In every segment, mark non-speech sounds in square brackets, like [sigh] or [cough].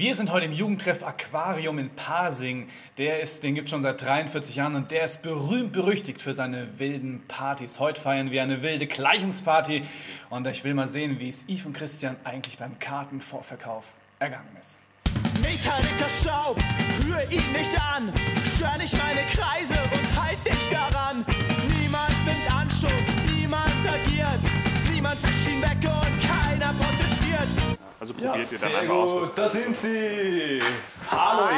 Wir sind heute im Jugendtreff Aquarium in Pasing. Der ist, den gibt es schon seit 43 Jahren und der ist berühmt berüchtigt für seine wilden Partys. Heute feiern wir eine wilde Gleichungsparty und ich will mal sehen, wie es Yves und Christian eigentlich beim Kartenvorverkauf ergangen ist. Metallica Staub, rühr ihn nicht an, stör nicht meine Kreise und halt dich daran. Niemand nimmt Anstoß, niemand agiert, niemand wischt ihn weg und keiner protestiert. Also probiert ihr dann einfach aus. gut, da sind sie. Hallo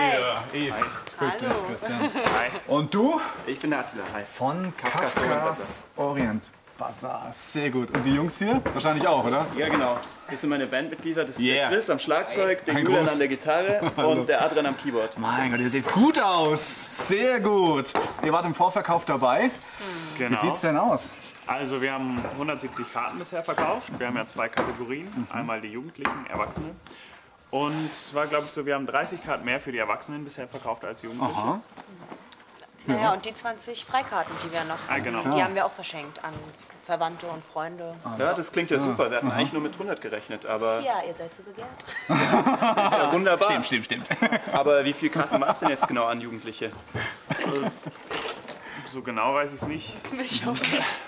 ihr. Yves. Grüß dich, Christian. [laughs] Hi. Und du? Ich bin der Attila. Hi. Von Kafkas Kafkas Orient Bazaar. Sehr gut. Und die Jungs hier? Wahrscheinlich auch, oder? Ja, genau. Das sind meine Bandmitglieder. Das ist Yeah. der Chris am Schlagzeug, der Ein Julian Gruß. an der Gitarre [laughs] und der Adrian am Keyboard. Mein Gott, ihr seht gut aus. Sehr gut. Ihr wart im Vorverkauf dabei. Wie Genau. sieht's denn aus? Also wir haben 170 Karten bisher verkauft. Wir haben ja zwei Kategorien. Einmal die Jugendlichen, Erwachsene. Und es war, glaube ich, so, wir haben 30 Karten mehr für die Erwachsenen bisher verkauft als Jugendliche. Aha. Naja, und die 20 Freikarten, die wir noch Ah, genau. die haben wir auch verschenkt an Verwandte und Freunde. Ja, das klingt ja super. Wir hatten eigentlich nur mit 100 gerechnet, aber Ja, ihr seid so begehrt. [laughs] ist ja wunderbar. Stimmt, stimmt, stimmt. [laughs] Aber wie viele Karten waren es denn jetzt genau an Jugendliche? So genau weiß ich es nicht. Ich hoffe nicht.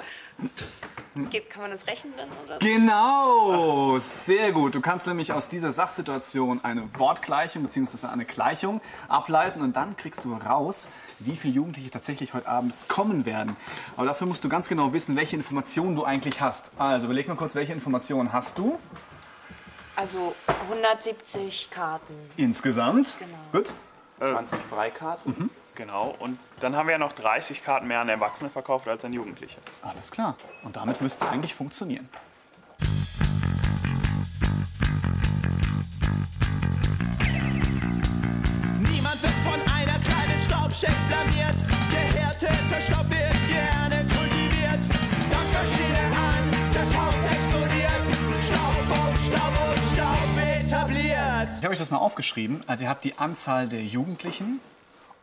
Kann man das rechnen dann oder so? Genau, sehr gut. Du kannst nämlich aus dieser Sachsituation eine Wortgleichung bzw. eine Gleichung ableiten und dann kriegst du raus, wie viele Jugendliche tatsächlich heute Abend kommen werden. Aber dafür musst du ganz genau wissen, welche Informationen du eigentlich hast. Also überleg mal kurz, welche Informationen hast du Also 170 Karten. insgesamt? Genau. Gut. 20 Freikarten. Genau. Und dann haben wir ja noch 30 Karten mehr an Erwachsene verkauft als an Jugendliche. Alles klar. Und damit müsste es eigentlich funktionieren. Niemand wird von einer kleinen Staubscheck blamiert. Gehärteter Staub wird gerne kultiviert. Dann versteht er an, das Haus explodiert. Staub und Staub und Staub etabliert. Ich habe euch das mal aufgeschrieben. Also ihr habt die Anzahl der Jugendlichen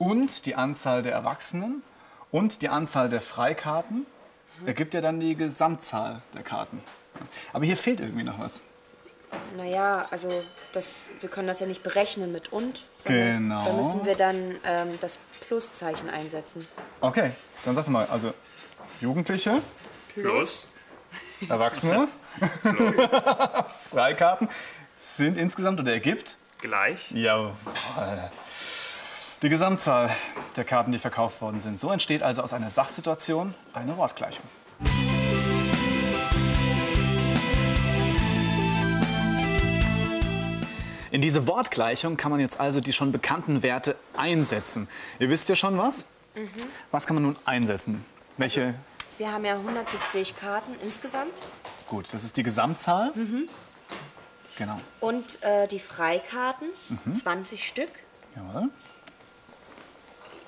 und die Anzahl der Erwachsenen und die Anzahl der Freikarten. Ergibt ja dann die Gesamtzahl der Karten. Aber hier fehlt irgendwie noch was. Naja, also das, wir können das ja nicht berechnen mit und. sondern Genau. Da müssen wir dann ähm, das Pluszeichen einsetzen. Okay, dann sag doch mal, also Jugendliche, Plus. Erwachsene, [laughs] Freikarten sind insgesamt oder ergibt Gleich. Jawohl. Die Gesamtzahl der Karten, die verkauft worden sind. So entsteht also aus einer Sachsituation eine Wortgleichung. In diese Wortgleichung kann man jetzt also die schon bekannten Werte einsetzen. Ihr wisst ja schon was? Was kann man nun einsetzen? Welche? Wir haben ja 170 Karten insgesamt. Gut, das ist die Gesamtzahl. Genau. Und äh, die Freikarten, 20 Stück. Jawohl.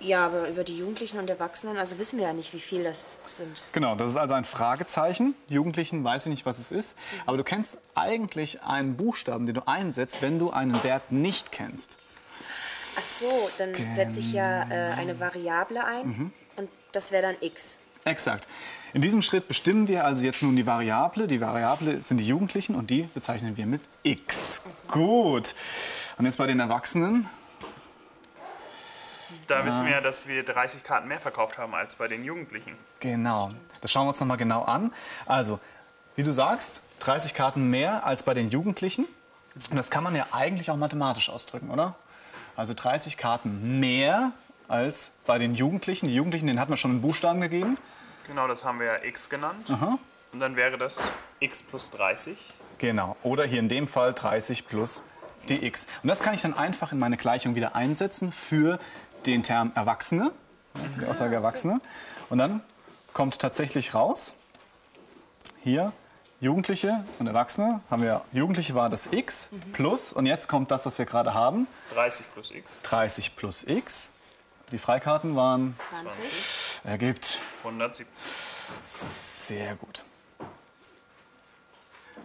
Ja, aber über die Jugendlichen und Erwachsenen, also wissen wir ja nicht, wie viel das sind. Genau, das ist also ein Fragezeichen. Jugendlichen weiß ich nicht, was es ist. Aber du kennst eigentlich einen Buchstaben, den du einsetzt, wenn du einen Wert nicht kennst. Ach so, dann setze ich ja äh, eine Variable ein und das wäre dann x. Exakt. In diesem Schritt bestimmen wir also jetzt nun die Variable. Die Variable sind die Jugendlichen und die bezeichnen wir mit x. Gut. Und jetzt bei den Erwachsenen. Da wissen wir ja, dass wir 30 Karten mehr verkauft haben als bei den Jugendlichen. Genau. Das schauen wir uns nochmal genau an. Also, wie du sagst, 30 Karten mehr als bei den Jugendlichen. Und das kann man ja eigentlich auch mathematisch ausdrücken, oder? Also 30 Karten mehr als bei den Jugendlichen. Die Jugendlichen, denen hat man schon einen Buchstaben gegeben. Genau, das haben wir ja x genannt. Und dann wäre das x plus 30. Genau. Oder hier in dem Fall 30 plus die x. Und das kann ich dann einfach in meine Gleichung wieder einsetzen für den Term Erwachsene, für die Aussage Erwachsene. Und dann kommt tatsächlich raus, hier Jugendliche und Erwachsene, haben wir, Jugendliche war das x plus, und jetzt kommt das, was wir gerade haben, 30 plus x. 30 plus x. Die Freikarten waren, 20. ergibt 170. Sehr gut.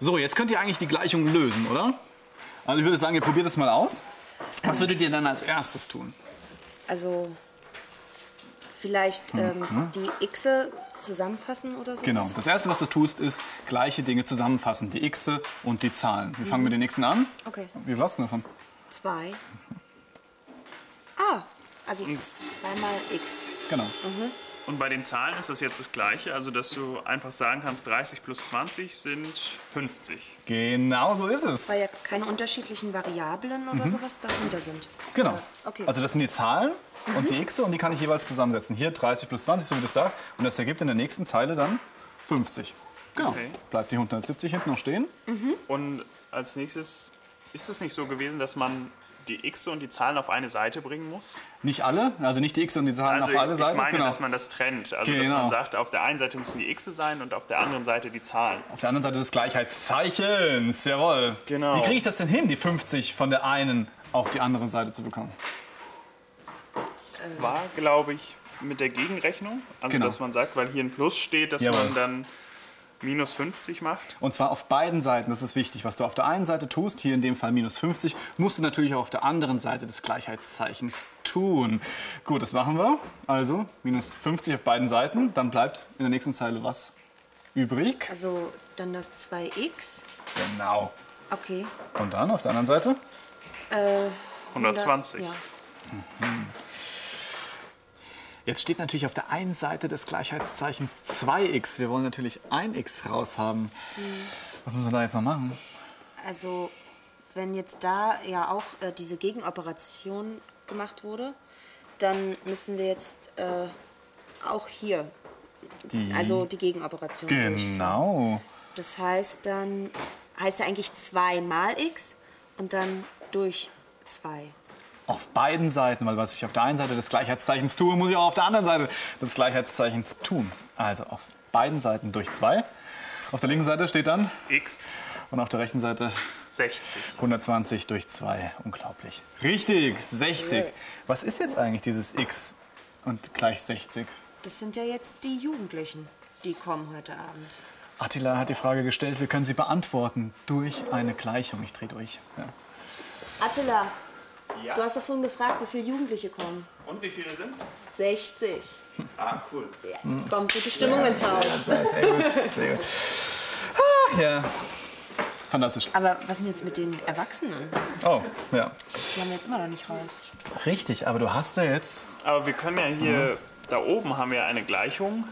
So, jetzt könnt ihr eigentlich die Gleichung lösen, oder? Also ich würde sagen, ihr probiert es mal aus. Was würdet ihr dann als erstes tun? Also vielleicht ähm, die Xe zusammenfassen oder so? Genau. Das erste, was du tust, ist gleiche Dinge zusammenfassen. Die Xe und die Zahlen. Wir fangen mit den Xen an. Okay. Wie was denn davon? 2. Ah, also 2 mal x. Genau. Und bei den Zahlen ist das jetzt das Gleiche, also dass du einfach sagen kannst, 30 plus 20 sind 50. Genau so ist es. Weil ja keine unterschiedlichen Variablen oder sowas dahinter sind. Genau. Okay. Also das sind die Zahlen und die x und die kann ich jeweils zusammensetzen. Hier 30 plus 20, so wie du sagst. Und das ergibt in der nächsten Zeile dann 50. Genau. Okay. Bleibt die 170 hinten noch stehen. Und als nächstes, ist es nicht so gewesen, dass man die x und die Zahlen auf eine Seite bringen muss? Nicht alle, also nicht die x und die Zahlen Also auf alle ich Seiten. meine, genau. dass man das trennt. Also dass Genau. man sagt, auf der einen Seite müssen die x sein und auf der anderen Seite die Zahlen. Auf der anderen Seite des Gleichheitszeichens. Jawohl. Genau. Wie kriege ich das denn hin, die 50 von der einen auf die andere Seite zu bekommen? War, glaube ich, mit der Gegenrechnung. Also Genau. dass man sagt, weil hier ein Plus steht, dass Jawohl. man dann minus 50 macht. Und zwar auf beiden Seiten, das ist wichtig. Was du auf der einen Seite tust, hier in dem Fall minus 50, musst du natürlich auch auf der anderen Seite des Gleichheitszeichens tun. Gut, das machen wir. Also minus 50 auf beiden Seiten. Dann bleibt in der nächsten Zeile was übrig. Also dann das 2x. Genau. Okay. Und dann auf der anderen Seite? 120. Ja. Jetzt steht natürlich auf der einen Seite des Gleichheitszeichens 2x. Wir wollen natürlich 1x raushaben. Was müssen wir da jetzt noch machen? Also wenn jetzt da ja auch äh, diese Gegenoperation gemacht wurde, dann müssen wir jetzt äh, auch hier, Die also die Gegenoperation durchführen. Genau. Das heißt dann, heißt ja eigentlich 2 mal x und dann durch 2. Auf beiden Seiten, weil was ich auf der einen Seite des Gleichheitszeichens tue, muss ich auch auf der anderen Seite des Gleichheitszeichens tun. Also auf beiden Seiten durch 2. Auf der linken Seite steht dann x und auf der rechten Seite 60. 120 durch 2. Unglaublich. Richtig, 60. Was ist jetzt eigentlich dieses x und gleich 60? Das sind ja jetzt die Jugendlichen, die kommen heute Abend. Attila hat die Frage gestellt, wir können sie beantworten durch eine Gleichung. Ich drehe durch. Ja. Attila, du hast doch vorhin gefragt, wie viele Jugendliche kommen. Und wie viele sind's? 60. Ah, cool. Kommt gute Stimmung ins Haus. Sehr gut, sehr gut. Ah, ja. Fantastisch. Aber was sind jetzt mit den Erwachsenen? Oh, ja. Die haben wir jetzt immer noch nicht raus. Richtig, aber du hast ja jetzt, Aber wir können ja hier, da oben haben wir eine Gleichung,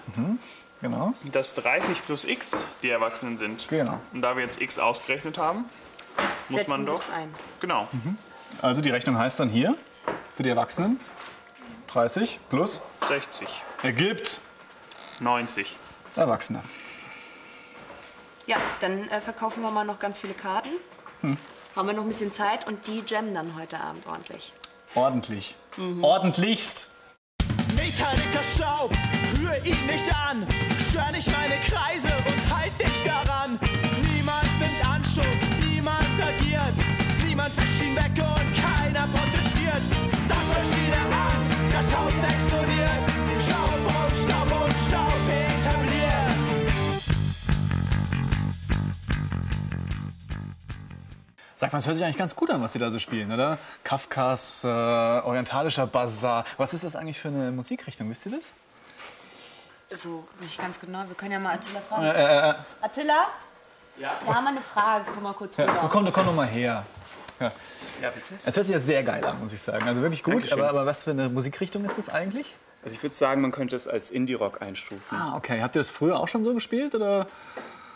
genau, dass 30 plus x die Erwachsenen sind. Genau. Und da wir jetzt x ausgerechnet haben, muss Setzen man doch. das ein. Genau. Also die Rechnung heißt dann hier, für die Erwachsenen, 30 plus 60. ergibt 90. Erwachsene. Ja, dann äh, verkaufen wir mal noch ganz viele Karten. Haben wir noch ein bisschen Zeit und die jammen dann heute Abend ordentlich. Ordentlich. Ordentlichst. Metallica Staub, rühr ihn nicht an, stör nicht meine Kreise und Sag mal, es hört sich eigentlich ganz gut an, was Sie da so spielen, oder? Kafkas äh, orientalischer Bazar. Was ist das eigentlich für eine Musikrichtung? Wisst ihr das? So, nicht ganz genau. Wir können ja mal Attila fragen. Äh, äh, Attila? Ja? Wir haben eine Frage. Komm mal kurz ja, rüber. komm, komm doch mal her. Ja. Ja, bitte. Es hört sich ja sehr geil an, muss ich sagen. Also wirklich gut. Aber, aber was für eine Musikrichtung ist das eigentlich? Also ich würde sagen, man könnte es als Indie-Rock einstufen. Ah, okay. Habt ihr das früher auch schon so gespielt? Oder?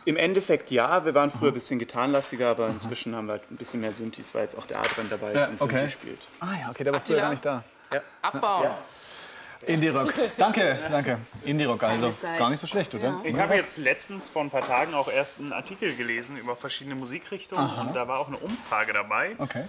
Im Endeffekt ja, wir waren früher ein bisschen gitarrenlastiger, aber inzwischen haben wir halt ein bisschen mehr Synthes, weil jetzt auch der Adrian dabei ist Ja, und okay. Synthi spielt. Ah ja, okay, der war früher gar nicht da. Abbauen. Indie-Rock. [laughs] Danke, danke. Indie-Rock also. Gar nicht so schlecht, oder? Ich habe jetzt letztens vor ein paar Tagen auch erst einen Artikel gelesen über verschiedene Musikrichtungen und da war auch eine Umfrage dabei. Okay.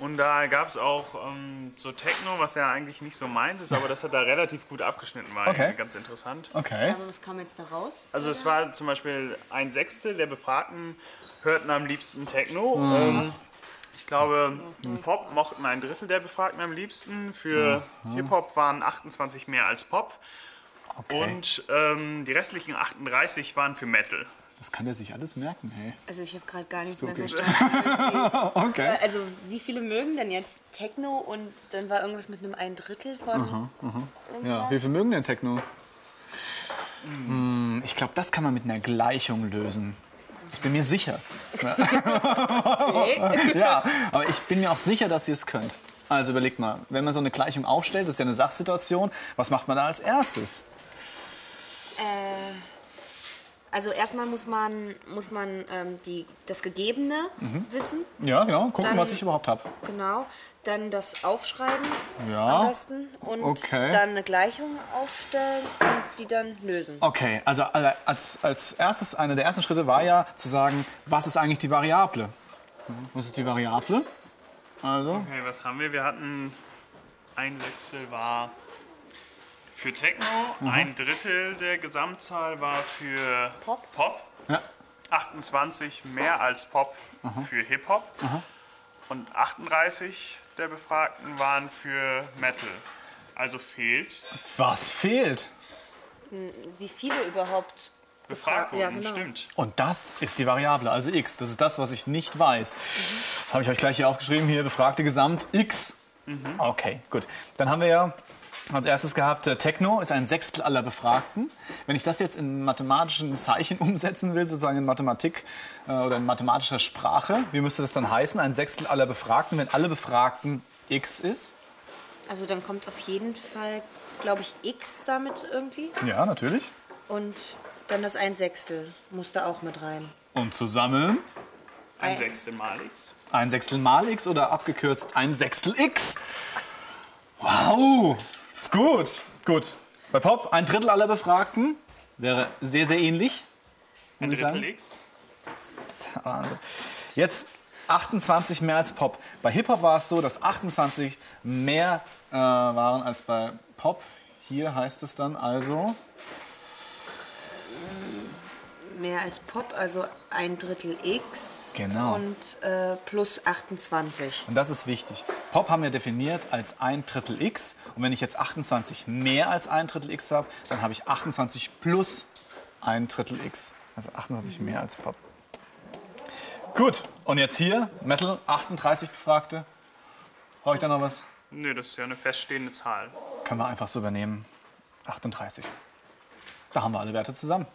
Und da gab es auch ähm, so Techno, was ja eigentlich nicht so meins ist, aber das hat da relativ gut abgeschnitten, war Okay. ganz interessant. Okay. Aber was kam jetzt da raus? Also es war zum Beispiel ein Sechstel der Befragten hörten am liebsten Techno. Ähm, ich glaube, Pop mochten ein Drittel der Befragten am liebsten. Für Hip-Hop waren 28 mehr als Pop. okay. Und ähm, die restlichen 38 waren für Metal. Das kann der sich alles merken, hey. Also ich habe gerade gar nichts mehr verstanden. [laughs] Okay. Äh, also wie viele mögen denn jetzt Techno und dann war irgendwas mit einem ein Drittel von Ja, irgendwas? wie viel mögen denn Techno? Hm, ich glaube, das kann man mit einer Gleichung lösen. Ich bin mir sicher. [laughs] Ja, aber ich bin mir auch sicher, dass ihr es könnt. Also überlegt mal, wenn man so eine Gleichung aufstellt, das ist ja eine Sachsituation, was macht man da als erstes? Also erstmal muss man, muss man ähm, die, das Gegebene wissen. Ja, genau, gucken, Dann- was ich überhaupt habe. Genau. Dann das Aufschreiben Ja. am besten. Und Okay. dann eine Gleichung aufstellen und die dann lösen. Okay, also äh, als, als erstes, einer der ersten Schritte war ja zu sagen, was ist eigentlich die Variable? Was ist die Variable? Also, Okay, was haben wir? Wir hatten ein Sechstel war für Techno, ein Drittel der Gesamtzahl war für Pop. Pop ja, 28 mehr als Pop für Hip-Hop und 38 der Befragten waren für Metal. Also fehlt was fehlt? Wie viele überhaupt befragt Ja, wurden, genau. stimmt. Und das ist die Variable, also x. Das ist das, was ich nicht weiß. Habe ich euch gleich hier aufgeschrieben, hier befragte Gesamt x. Okay, gut. Dann haben wir ja als erstes gehabt, äh, Techno ist ein Sechstel aller Befragten. Wenn ich das jetzt in mathematischen Zeichen [laughs] umsetzen will, sozusagen in Mathematik äh, oder in mathematischer Sprache, wie müsste das dann heißen? Ein Sechstel aller Befragten, wenn alle Befragten x ist? Also dann kommt auf jeden Fall, glaube ich, X damit irgendwie. Ja, natürlich. Und dann das ein Sechstel muss da auch mit rein. Und zusammen Ein Ein- Sechstel mal X. ein Sechstel mal x oder abgekürzt ein Sechstel x. Wow, ist gut. Gut. Bei Pop ein Drittel aller Befragten wäre sehr, sehr ähnlich. Ein Drittel. X. Jetzt 28 mehr als Pop. Bei Hip-Hop war es so, dass 28 mehr äh, waren als bei Pop. Hier heißt es dann also, Mehr als Pop, also ein Drittel X. Genau. Und äh, plus 28. und das ist wichtig. Pop haben wir definiert als ein Drittel x. Und wenn ich jetzt 28 mehr als ein Drittel x habe, dann habe ich 28 plus ein Drittel x. Also 28 mehr als Pop. Gut, und jetzt hier, Metal, 38 Befragte. Brauche ich da noch was? Nö, das ist ja eine feststehende Zahl. Können wir einfach so übernehmen. 38. Da haben wir alle Werte zusammen.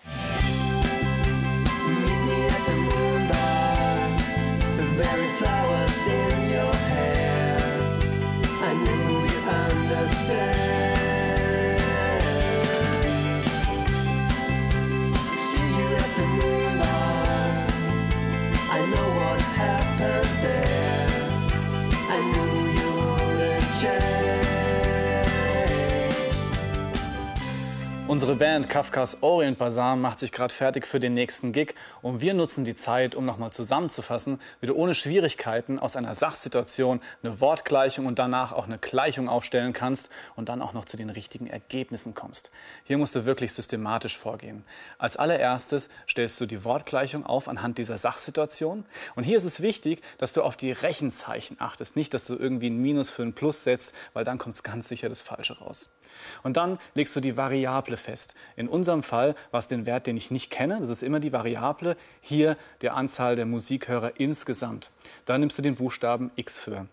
Unsere Band Kafkas Orient Bazaar macht sich gerade fertig für den nächsten Gig und wir nutzen die Zeit, um nochmal zusammenzufassen, wie du ohne Schwierigkeiten aus einer Sachsituation eine Wortgleichung und danach auch eine Gleichung aufstellen kannst und dann auch noch zu den richtigen Ergebnissen kommst. Hier musst du wirklich systematisch vorgehen. Als allererstes stellst du die Wortgleichung auf anhand dieser Sachsituation und hier ist es wichtig, dass du auf die Rechenzeichen achtest, nicht, dass du irgendwie ein Minus für ein Plus setzt, weil dann kommt ganz sicher das Falsche raus. Und dann legst du die Variable fest. In unserem Fall war es den Wert, den ich nicht kenne. Das ist immer die Variable. Hier der Anzahl der Musikhörer insgesamt. Da nimmst du den Buchstaben x für.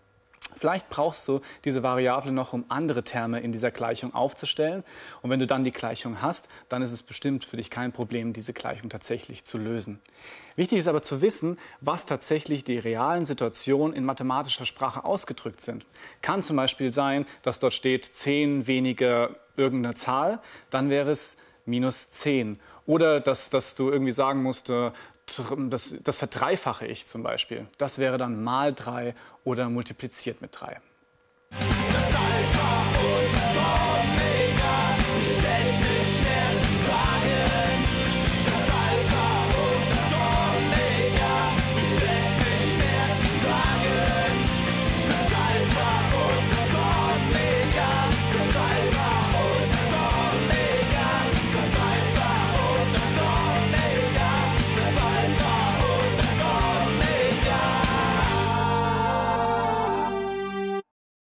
Vielleicht brauchst du diese Variable noch, um andere Terme in dieser Gleichung aufzustellen. Und wenn du dann die Gleichung hast, dann ist es bestimmt für dich kein Problem, diese Gleichung tatsächlich zu lösen. Wichtig ist aber zu wissen, was tatsächlich die realen Situationen in mathematischer Sprache ausgedrückt sind. Kann zum Beispiel sein, dass dort steht 10 weniger irgendeine Zahl, dann wäre es minus 10. Oder dass, dass du irgendwie sagen musst, äh, das, das verdreifache ich zum Beispiel. Das wäre dann mal 3 oder multipliziert mit 3.